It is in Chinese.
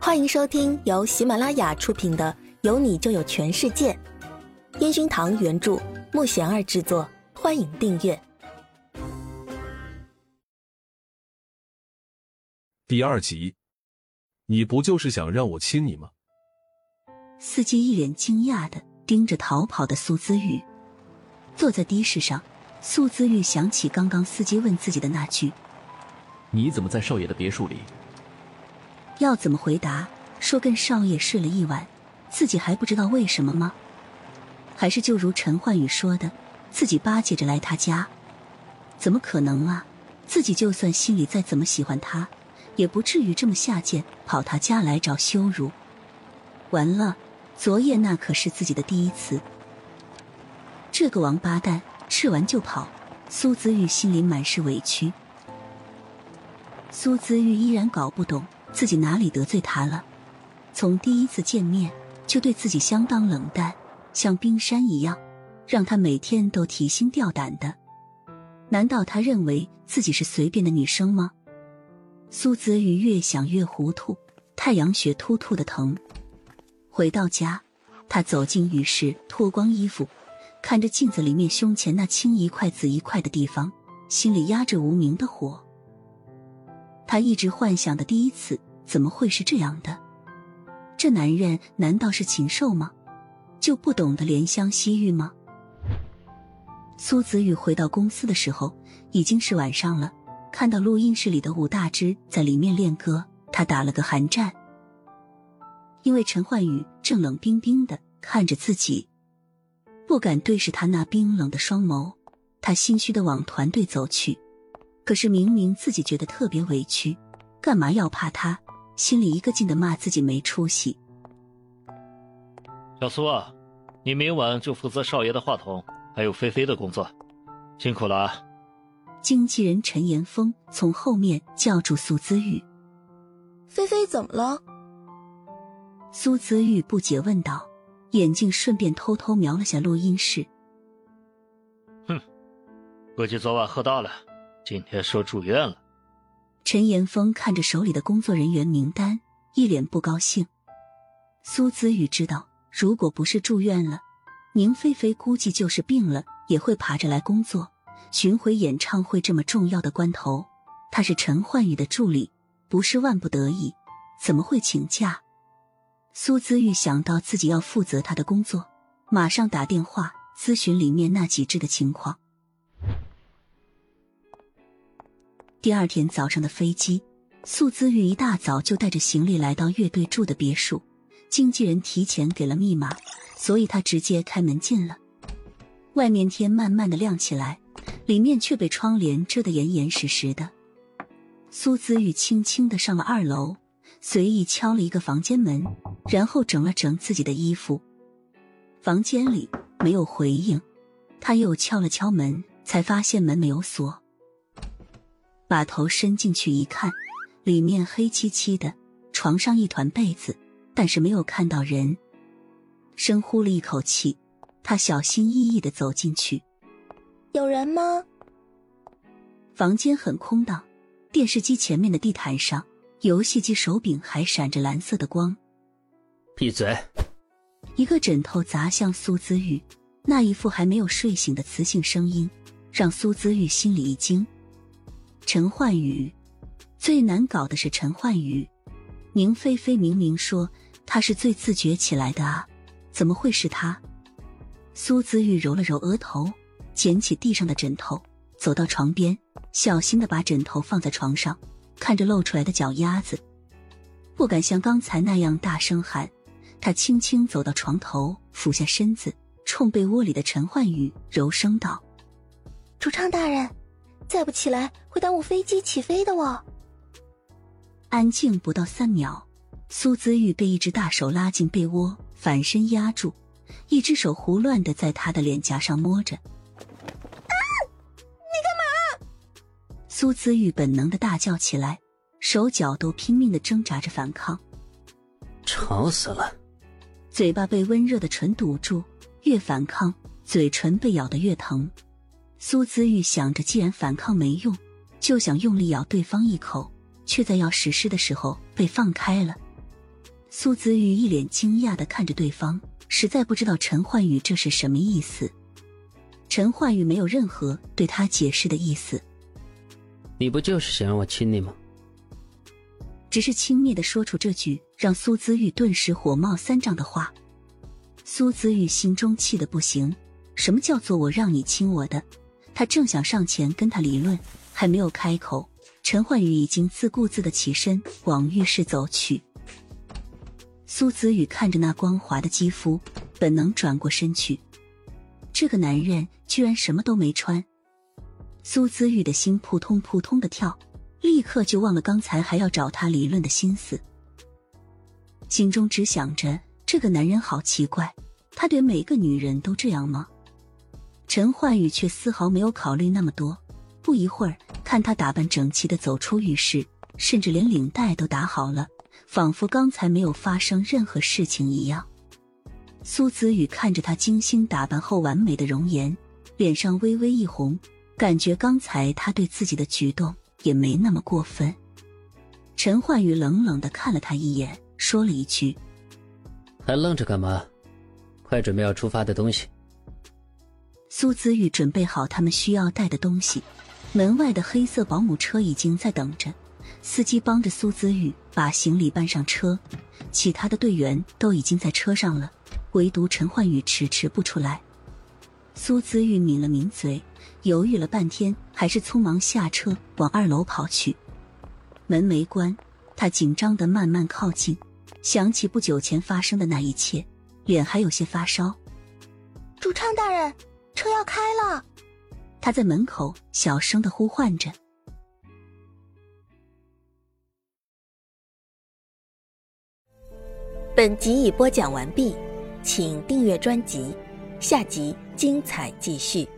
欢迎收听由喜马拉雅出品的《有你就有全世界》，烟熏堂原著，木贤儿制作。欢迎订阅第二集。你不就是想让我亲你吗？司机一脸惊讶的盯着逃跑的苏姿玉，坐在的士上。苏姿玉想起刚刚司机问自己的那句：“你怎么在少爷的别墅里？”要怎么回答？说跟少爷睡了一晚，自己还不知道为什么吗？还是就如陈焕宇说的，自己巴结着来他家？怎么可能啊！自己就算心里再怎么喜欢他，也不至于这么下贱，跑他家来找羞辱。完了，昨夜那可是自己的第一次。这个王八蛋吃完就跑，苏姿玉心里满是委屈。苏姿玉依然搞不懂。自己哪里得罪他了？从第一次见面就对自己相当冷淡，像冰山一样，让他每天都提心吊胆的。难道他认为自己是随便的女生吗？苏子宇越想越糊涂，太阳穴突突的疼。回到家，他走进浴室，脱光衣服，看着镜子里面胸前那青一块紫一块的地方，心里压着无名的火。他一直幻想的第一次怎么会是这样的？这男人难道是禽兽吗？就不懂得怜香惜玉吗？苏子宇回到公司的时候已经是晚上了，看到录音室里的武大之在里面练歌，他打了个寒战。因为陈焕宇正冷冰冰的看着自己，不敢对视他那冰冷的双眸，他心虚的往团队走去。可是明明自己觉得特别委屈，干嘛要怕他？心里一个劲的骂自己没出息。小苏啊，你明晚就负责少爷的话筒，还有菲菲的工作，辛苦了啊！经纪人陈岩峰从后面叫住苏姿玉：“菲菲怎么了？”苏姿玉不解问道，眼睛顺便偷偷瞄了下录音室。哼，估计昨晚喝大了。今天说住院了，陈岩峰看着手里的工作人员名单，一脸不高兴。苏子宇知道，如果不是住院了，宁菲菲估计就是病了，也会爬着来工作。巡回演唱会这么重要的关头，他是陈焕宇的助理，不是万不得已，怎么会请假？苏子玉想到自己要负责他的工作，马上打电话咨询里面那几只的情况。第二天早上的飞机，苏姿玉一大早就带着行李来到乐队住的别墅。经纪人提前给了密码，所以他直接开门进了。外面天慢慢的亮起来，里面却被窗帘遮得严严实实的。苏姿玉轻轻的上了二楼，随意敲了一个房间门，然后整了整自己的衣服。房间里没有回应，他又敲了敲门，才发现门没有锁。把头伸进去一看，里面黑漆漆的，床上一团被子，但是没有看到人。深呼了一口气，他小心翼翼的走进去。有人吗？房间很空荡，电视机前面的地毯上，游戏机手柄还闪着蓝色的光。闭嘴！一个枕头砸向苏姿玉，那一副还没有睡醒的磁性声音，让苏姿玉心里一惊。陈焕宇，最难搞的是陈焕宇。宁菲菲明明说他是最自觉起来的啊，怎么会是他？苏姿玉揉了揉额头，捡起地上的枕头，走到床边，小心的把枕头放在床上，看着露出来的脚丫子，不敢像刚才那样大声喊。他轻轻走到床头，俯下身子，冲被窝里的陈焕宇柔声道：“主唱大人。”再不起来会耽误飞机起飞的哦。安静不到三秒，苏子玉被一只大手拉进被窝，反身压住，一只手胡乱的在他的脸颊上摸着。啊！你干嘛？苏子玉本能的大叫起来，手脚都拼命的挣扎着反抗。吵死了！嘴巴被温热的唇堵住，越反抗，嘴唇被咬得越疼。苏子玉想着，既然反抗没用，就想用力咬对方一口，却在要实施的时候被放开了。苏子玉一脸惊讶的看着对方，实在不知道陈焕宇这是什么意思。陈焕宇没有任何对他解释的意思，你不就是想让我亲你吗？只是轻蔑的说出这句让苏子玉顿时火冒三丈的话。苏子玉心中气得不行，什么叫做我让你亲我的？他正想上前跟他理论，还没有开口，陈焕宇已经自顾自的起身往浴室走去。苏子宇看着那光滑的肌肤，本能转过身去。这个男人居然什么都没穿，苏子玉的心扑通扑通的跳，立刻就忘了刚才还要找他理论的心思，心中只想着。这个男人好奇怪，他对每个女人都这样吗？陈焕宇却丝毫没有考虑那么多。不一会儿，看他打扮整齐的走出浴室，甚至连领带都打好了，仿佛刚才没有发生任何事情一样。苏子宇看着他精心打扮后完美的容颜，脸上微微一红，感觉刚才他对自己的举动也没那么过分。陈焕宇冷冷的看了他一眼，说了一句。还愣着干嘛？快准备要出发的东西。苏子玉准备好他们需要带的东西，门外的黑色保姆车已经在等着，司机帮着苏子玉把行李搬上车，其他的队员都已经在车上了，唯独陈焕宇迟迟不出来。苏子玉抿了抿嘴，犹豫了半天，还是匆忙下车往二楼跑去。门没关，他紧张的慢慢靠近。想起不久前发生的那一切，脸还有些发烧。主唱大人，车要开了！他在门口小声的呼唤着。本集已播讲完毕，请订阅专辑，下集精彩继续。